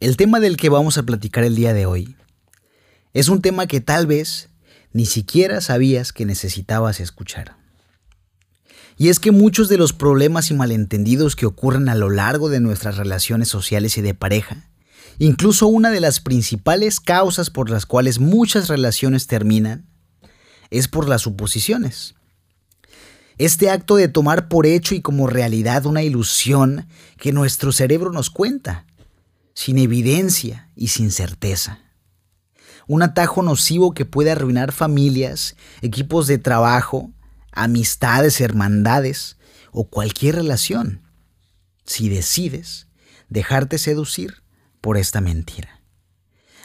El tema del que vamos a platicar el día de hoy es un tema que tal vez ni siquiera sabías que necesitabas escuchar. Y es que muchos de los problemas y malentendidos que ocurren a lo largo de nuestras relaciones sociales y de pareja, incluso una de las principales causas por las cuales muchas relaciones terminan, es por las suposiciones. Este acto de tomar por hecho y como realidad una ilusión que nuestro cerebro nos cuenta sin evidencia y sin certeza. Un atajo nocivo que puede arruinar familias, equipos de trabajo, amistades, hermandades o cualquier relación, si decides dejarte seducir por esta mentira.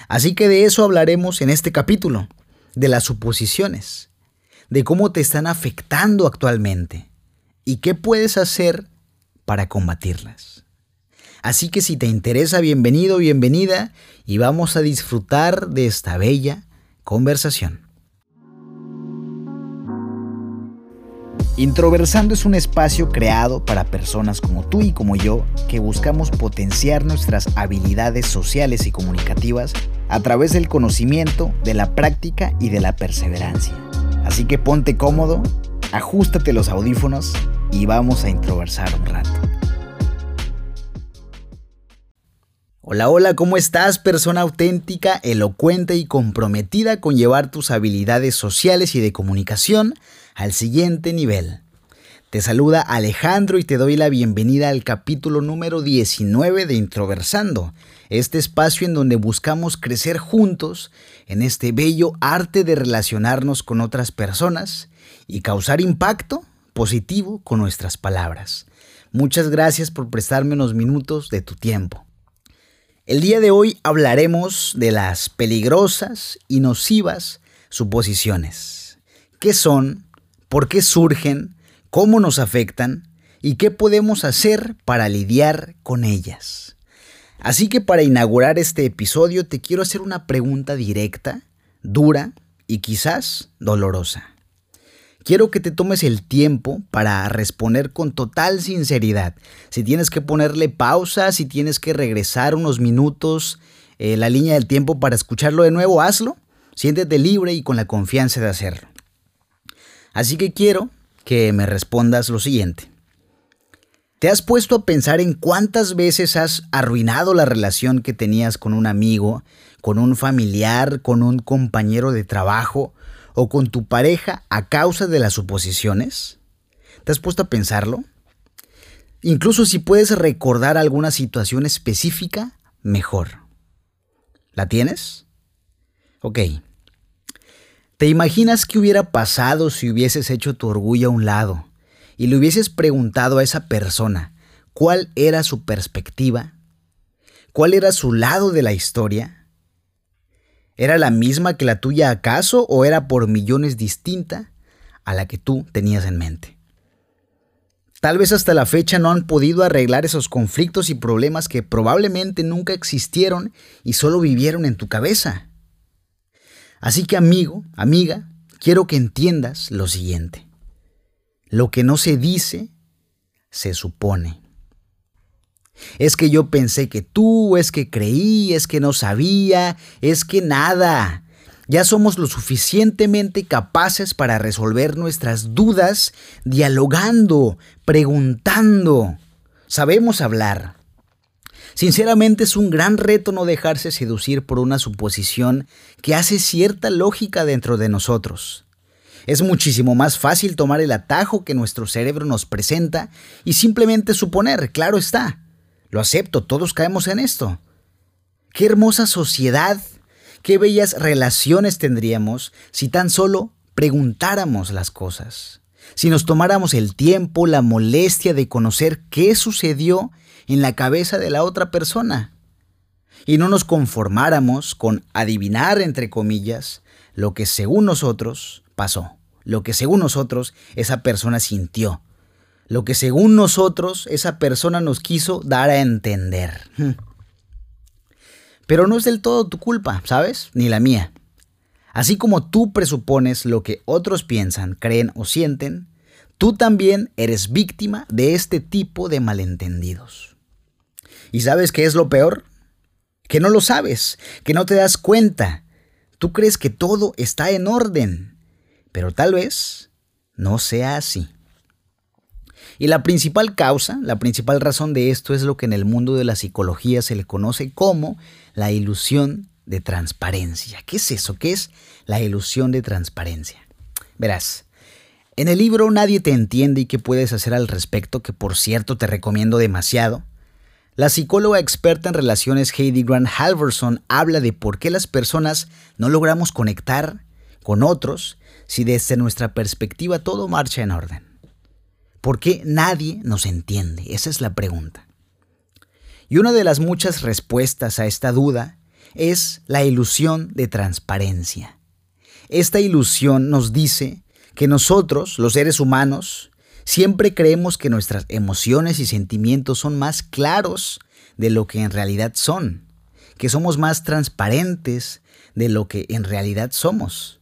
Así que de eso hablaremos en este capítulo, de las suposiciones, de cómo te están afectando actualmente y qué puedes hacer para combatirlas. Así que si te interesa, bienvenido, bienvenida y vamos a disfrutar de esta bella conversación. Introversando es un espacio creado para personas como tú y como yo que buscamos potenciar nuestras habilidades sociales y comunicativas a través del conocimiento, de la práctica y de la perseverancia. Así que ponte cómodo, ajustate los audífonos y vamos a introversar un rato. Hola, hola, ¿cómo estás? Persona auténtica, elocuente y comprometida con llevar tus habilidades sociales y de comunicación al siguiente nivel. Te saluda Alejandro y te doy la bienvenida al capítulo número 19 de Introversando, este espacio en donde buscamos crecer juntos en este bello arte de relacionarnos con otras personas y causar impacto positivo con nuestras palabras. Muchas gracias por prestarme unos minutos de tu tiempo. El día de hoy hablaremos de las peligrosas y nocivas suposiciones. ¿Qué son? ¿Por qué surgen? ¿Cómo nos afectan? ¿Y qué podemos hacer para lidiar con ellas? Así que para inaugurar este episodio te quiero hacer una pregunta directa, dura y quizás dolorosa. Quiero que te tomes el tiempo para responder con total sinceridad. Si tienes que ponerle pausa, si tienes que regresar unos minutos, eh, la línea del tiempo para escucharlo de nuevo, hazlo. Siéntete libre y con la confianza de hacerlo. Así que quiero que me respondas lo siguiente. ¿Te has puesto a pensar en cuántas veces has arruinado la relación que tenías con un amigo, con un familiar, con un compañero de trabajo o con tu pareja a causa de las suposiciones? ¿Te has puesto a pensarlo? Incluso si puedes recordar alguna situación específica, mejor. ¿La tienes? Ok. ¿Te imaginas qué hubiera pasado si hubieses hecho tu orgullo a un lado y le hubieses preguntado a esa persona cuál era su perspectiva? ¿Cuál era su lado de la historia? ¿Era la misma que la tuya acaso o era por millones distinta a la que tú tenías en mente? Tal vez hasta la fecha no han podido arreglar esos conflictos y problemas que probablemente nunca existieron y solo vivieron en tu cabeza. Así que amigo, amiga, quiero que entiendas lo siguiente. Lo que no se dice, se supone. Es que yo pensé que tú, es que creí, es que no sabía, es que nada. Ya somos lo suficientemente capaces para resolver nuestras dudas dialogando, preguntando. Sabemos hablar. Sinceramente es un gran reto no dejarse seducir por una suposición que hace cierta lógica dentro de nosotros. Es muchísimo más fácil tomar el atajo que nuestro cerebro nos presenta y simplemente suponer, claro está, lo acepto, todos caemos en esto. Qué hermosa sociedad, qué bellas relaciones tendríamos si tan solo preguntáramos las cosas. Si nos tomáramos el tiempo, la molestia de conocer qué sucedió en la cabeza de la otra persona. Y no nos conformáramos con adivinar, entre comillas, lo que según nosotros pasó, lo que según nosotros esa persona sintió, lo que según nosotros esa persona nos quiso dar a entender. Hmm. Pero no es del todo tu culpa, ¿sabes? Ni la mía. Así como tú presupones lo que otros piensan, creen o sienten, tú también eres víctima de este tipo de malentendidos. ¿Y sabes qué es lo peor? que no lo sabes, que no te das cuenta. Tú crees que todo está en orden, pero tal vez no sea así. Y la principal causa, la principal razón de esto es lo que en el mundo de la psicología se le conoce como la ilusión de transparencia. ¿Qué es eso? ¿Qué es la ilusión de transparencia? Verás, en el libro Nadie te entiende y qué puedes hacer al respecto, que por cierto te recomiendo demasiado, la psicóloga experta en relaciones Heidi Grant Halverson habla de por qué las personas no logramos conectar con otros si desde nuestra perspectiva todo marcha en orden. ¿Por qué nadie nos entiende? Esa es la pregunta. Y una de las muchas respuestas a esta duda es la ilusión de transparencia. Esta ilusión nos dice que nosotros, los seres humanos, siempre creemos que nuestras emociones y sentimientos son más claros de lo que en realidad son, que somos más transparentes de lo que en realidad somos.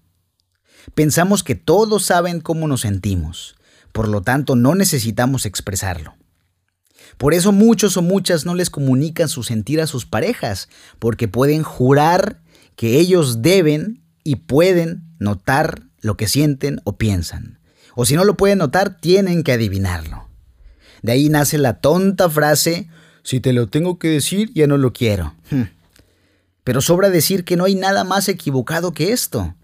Pensamos que todos saben cómo nos sentimos, por lo tanto no necesitamos expresarlo. Por eso muchos o muchas no les comunican su sentir a sus parejas, porque pueden jurar que ellos deben y pueden notar lo que sienten o piensan. O si no lo pueden notar, tienen que adivinarlo. De ahí nace la tonta frase, si te lo tengo que decir, ya no lo quiero. Hmm. Pero sobra decir que no hay nada más equivocado que esto.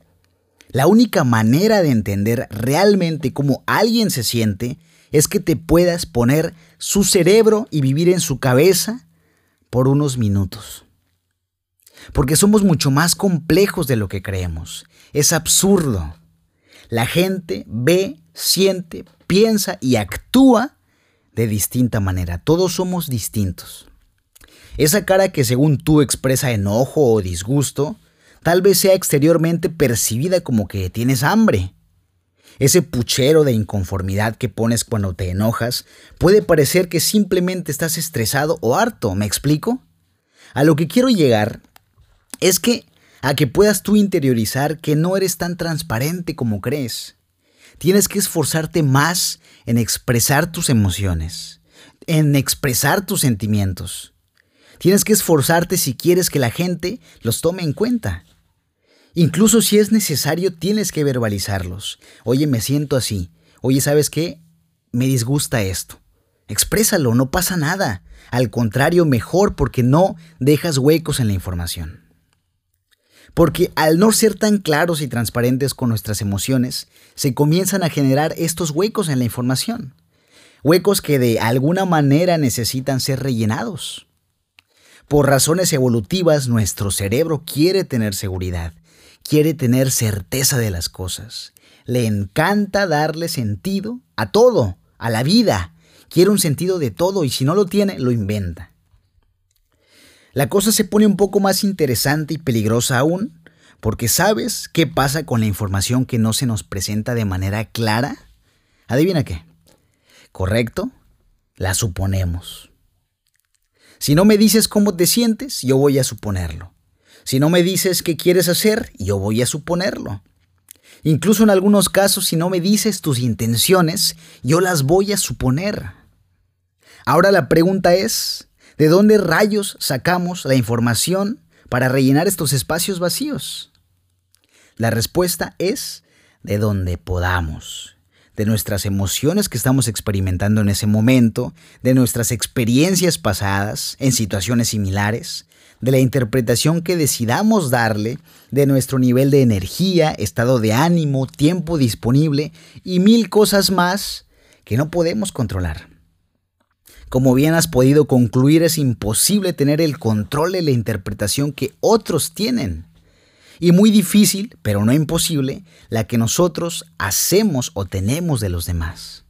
La única manera de entender realmente cómo alguien se siente es que te puedas poner su cerebro y vivir en su cabeza por unos minutos. Porque somos mucho más complejos de lo que creemos. Es absurdo. La gente ve, siente, piensa y actúa de distinta manera. Todos somos distintos. Esa cara que según tú expresa enojo o disgusto, tal vez sea exteriormente percibida como que tienes hambre. Ese puchero de inconformidad que pones cuando te enojas puede parecer que simplemente estás estresado o harto, ¿me explico? A lo que quiero llegar es que a que puedas tú interiorizar que no eres tan transparente como crees. Tienes que esforzarte más en expresar tus emociones, en expresar tus sentimientos. Tienes que esforzarte si quieres que la gente los tome en cuenta. Incluso si es necesario, tienes que verbalizarlos. Oye, me siento así. Oye, ¿sabes qué? Me disgusta esto. Exprésalo, no pasa nada. Al contrario, mejor porque no dejas huecos en la información. Porque al no ser tan claros y transparentes con nuestras emociones, se comienzan a generar estos huecos en la información. Huecos que de alguna manera necesitan ser rellenados. Por razones evolutivas, nuestro cerebro quiere tener seguridad, quiere tener certeza de las cosas. Le encanta darle sentido a todo, a la vida. Quiere un sentido de todo y si no lo tiene, lo inventa. La cosa se pone un poco más interesante y peligrosa aún, porque ¿sabes qué pasa con la información que no se nos presenta de manera clara? Adivina qué. ¿Correcto? La suponemos. Si no me dices cómo te sientes, yo voy a suponerlo. Si no me dices qué quieres hacer, yo voy a suponerlo. Incluso en algunos casos, si no me dices tus intenciones, yo las voy a suponer. Ahora la pregunta es, ¿De dónde rayos sacamos la información para rellenar estos espacios vacíos? La respuesta es de donde podamos, de nuestras emociones que estamos experimentando en ese momento, de nuestras experiencias pasadas en situaciones similares, de la interpretación que decidamos darle, de nuestro nivel de energía, estado de ánimo, tiempo disponible y mil cosas más que no podemos controlar. Como bien has podido concluir, es imposible tener el control de la interpretación que otros tienen. Y muy difícil, pero no imposible, la que nosotros hacemos o tenemos de los demás.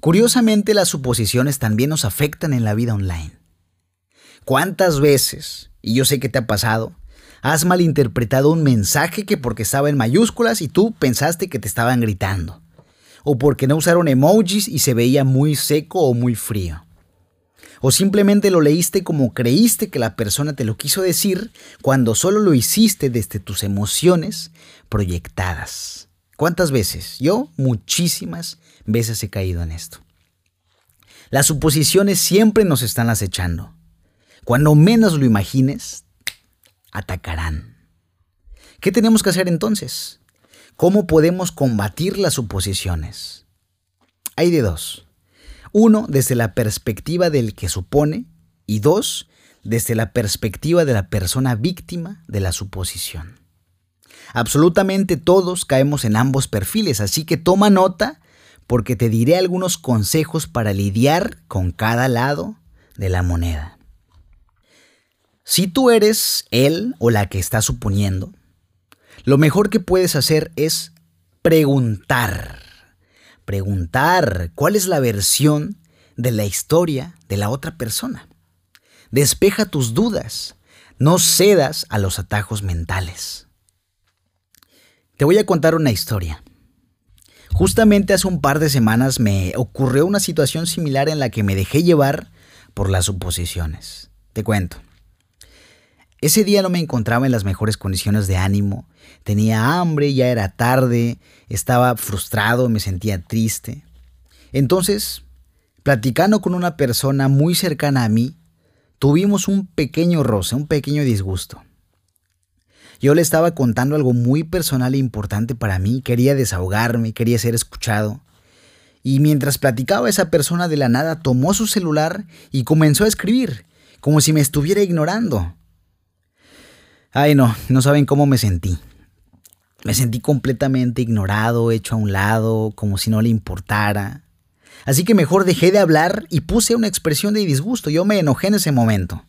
Curiosamente, las suposiciones también nos afectan en la vida online. ¿Cuántas veces, y yo sé que te ha pasado, has malinterpretado un mensaje que porque estaba en mayúsculas y tú pensaste que te estaban gritando? o porque no usaron emojis y se veía muy seco o muy frío. O simplemente lo leíste como creíste que la persona te lo quiso decir cuando solo lo hiciste desde tus emociones proyectadas. ¿Cuántas veces? Yo muchísimas veces he caído en esto. Las suposiciones siempre nos están acechando. Cuando menos lo imagines, atacarán. ¿Qué tenemos que hacer entonces? ¿Cómo podemos combatir las suposiciones? Hay de dos. Uno, desde la perspectiva del que supone y dos, desde la perspectiva de la persona víctima de la suposición. Absolutamente todos caemos en ambos perfiles, así que toma nota porque te diré algunos consejos para lidiar con cada lado de la moneda. Si tú eres él o la que está suponiendo, lo mejor que puedes hacer es preguntar. Preguntar cuál es la versión de la historia de la otra persona. Despeja tus dudas. No cedas a los atajos mentales. Te voy a contar una historia. Justamente hace un par de semanas me ocurrió una situación similar en la que me dejé llevar por las suposiciones. Te cuento. Ese día no me encontraba en las mejores condiciones de ánimo, tenía hambre, ya era tarde, estaba frustrado, me sentía triste. Entonces, platicando con una persona muy cercana a mí, tuvimos un pequeño roce, un pequeño disgusto. Yo le estaba contando algo muy personal e importante para mí, quería desahogarme, quería ser escuchado. Y mientras platicaba esa persona de la nada tomó su celular y comenzó a escribir, como si me estuviera ignorando. Ay no, no saben cómo me sentí. Me sentí completamente ignorado, hecho a un lado, como si no le importara. Así que mejor dejé de hablar y puse una expresión de disgusto. Yo me enojé en ese momento.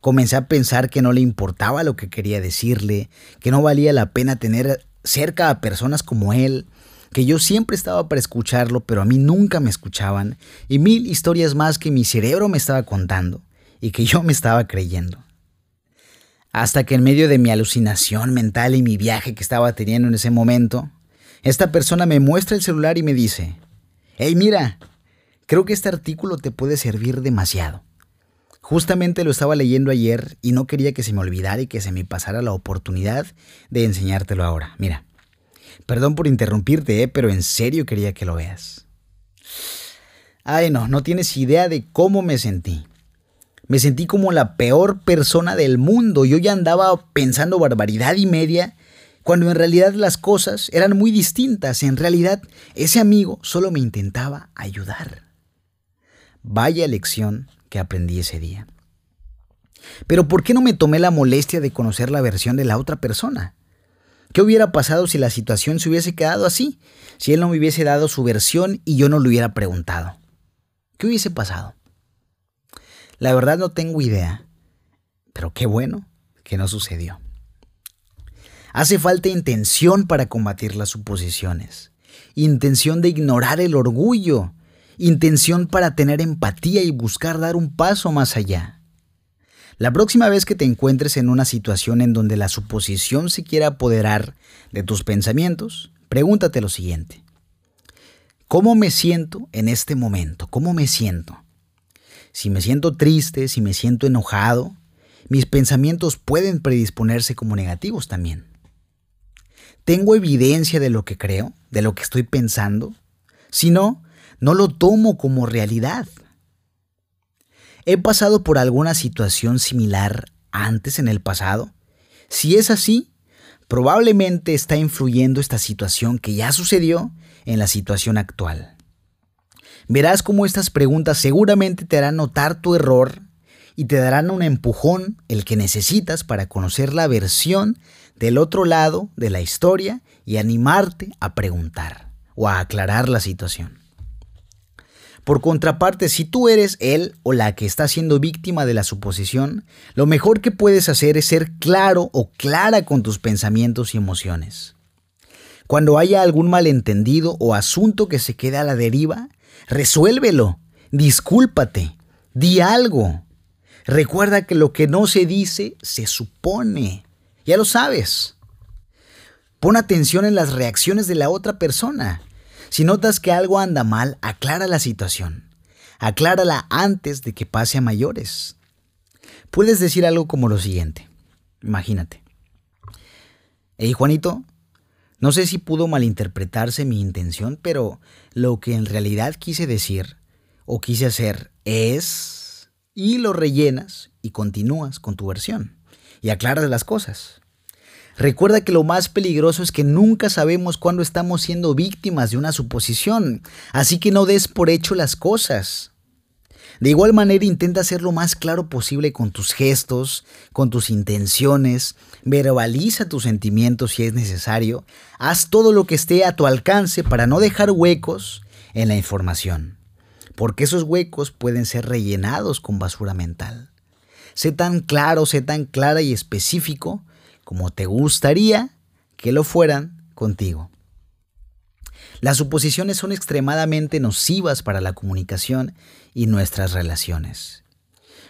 Comencé a pensar que no le importaba lo que quería decirle, que no valía la pena tener cerca a personas como él, que yo siempre estaba para escucharlo, pero a mí nunca me escuchaban, y mil historias más que mi cerebro me estaba contando y que yo me estaba creyendo. Hasta que en medio de mi alucinación mental y mi viaje que estaba teniendo en ese momento, esta persona me muestra el celular y me dice, hey mira, creo que este artículo te puede servir demasiado. Justamente lo estaba leyendo ayer y no quería que se me olvidara y que se me pasara la oportunidad de enseñártelo ahora. Mira, perdón por interrumpirte, ¿eh? pero en serio quería que lo veas. Ay, no, no tienes idea de cómo me sentí. Me sentí como la peor persona del mundo. Yo ya andaba pensando barbaridad y media, cuando en realidad las cosas eran muy distintas. En realidad, ese amigo solo me intentaba ayudar. Vaya lección que aprendí ese día. Pero ¿por qué no me tomé la molestia de conocer la versión de la otra persona? ¿Qué hubiera pasado si la situación se hubiese quedado así? Si él no me hubiese dado su versión y yo no le hubiera preguntado. ¿Qué hubiese pasado? La verdad no tengo idea. Pero qué bueno que no sucedió. Hace falta intención para combatir las suposiciones. Intención de ignorar el orgullo intención para tener empatía y buscar dar un paso más allá. La próxima vez que te encuentres en una situación en donde la suposición se quiera apoderar de tus pensamientos, pregúntate lo siguiente. ¿Cómo me siento en este momento? ¿Cómo me siento? Si me siento triste, si me siento enojado, mis pensamientos pueden predisponerse como negativos también. ¿Tengo evidencia de lo que creo, de lo que estoy pensando? Si no, no lo tomo como realidad. ¿He pasado por alguna situación similar antes en el pasado? Si es así, probablemente está influyendo esta situación que ya sucedió en la situación actual. Verás cómo estas preguntas seguramente te harán notar tu error y te darán un empujón, el que necesitas para conocer la versión del otro lado de la historia y animarte a preguntar o a aclarar la situación. Por contraparte, si tú eres él o la que está siendo víctima de la suposición, lo mejor que puedes hacer es ser claro o clara con tus pensamientos y emociones. Cuando haya algún malentendido o asunto que se quede a la deriva, resuélvelo, discúlpate, di algo. Recuerda que lo que no se dice se supone. Ya lo sabes. Pon atención en las reacciones de la otra persona. Si notas que algo anda mal, aclara la situación. Aclárala antes de que pase a mayores. Puedes decir algo como lo siguiente. Imagínate. Hey Juanito, no sé si pudo malinterpretarse mi intención, pero lo que en realidad quise decir o quise hacer es... y lo rellenas y continúas con tu versión y aclaras las cosas. Recuerda que lo más peligroso es que nunca sabemos cuándo estamos siendo víctimas de una suposición, así que no des por hecho las cosas. De igual manera intenta ser lo más claro posible con tus gestos, con tus intenciones, verbaliza tus sentimientos si es necesario, haz todo lo que esté a tu alcance para no dejar huecos en la información, porque esos huecos pueden ser rellenados con basura mental. Sé tan claro, sé tan clara y específico como te gustaría que lo fueran contigo. Las suposiciones son extremadamente nocivas para la comunicación y nuestras relaciones.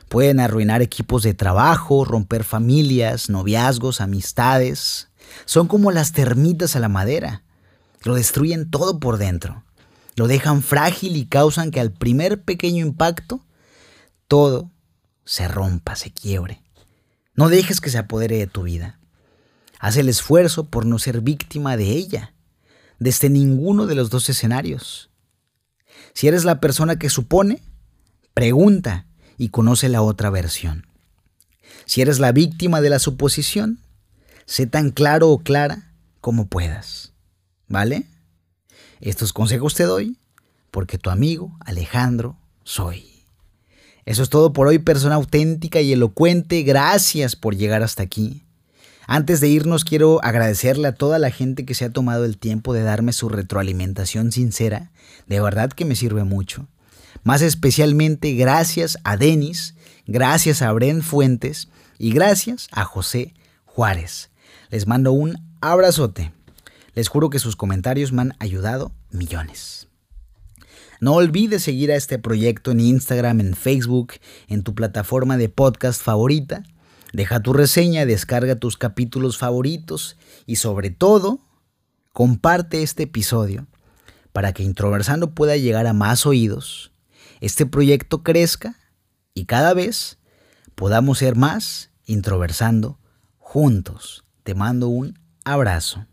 Pueden arruinar equipos de trabajo, romper familias, noviazgos, amistades. Son como las termitas a la madera. Lo destruyen todo por dentro. Lo dejan frágil y causan que al primer pequeño impacto todo se rompa, se quiebre. No dejes que se apodere de tu vida. Haz el esfuerzo por no ser víctima de ella, desde ninguno de los dos escenarios. Si eres la persona que supone, pregunta y conoce la otra versión. Si eres la víctima de la suposición, sé tan claro o clara como puedas. ¿Vale? Estos consejos te doy porque tu amigo Alejandro soy. Eso es todo por hoy, persona auténtica y elocuente. Gracias por llegar hasta aquí. Antes de irnos quiero agradecerle a toda la gente que se ha tomado el tiempo de darme su retroalimentación sincera. De verdad que me sirve mucho. Más especialmente gracias a Denis, gracias a Bren Fuentes y gracias a José Juárez. Les mando un abrazote. Les juro que sus comentarios me han ayudado millones. No olvides seguir a este proyecto en Instagram, en Facebook, en tu plataforma de podcast favorita Deja tu reseña, descarga tus capítulos favoritos y sobre todo, comparte este episodio para que Introversando pueda llegar a más oídos, este proyecto crezca y cada vez podamos ser más Introversando juntos. Te mando un abrazo.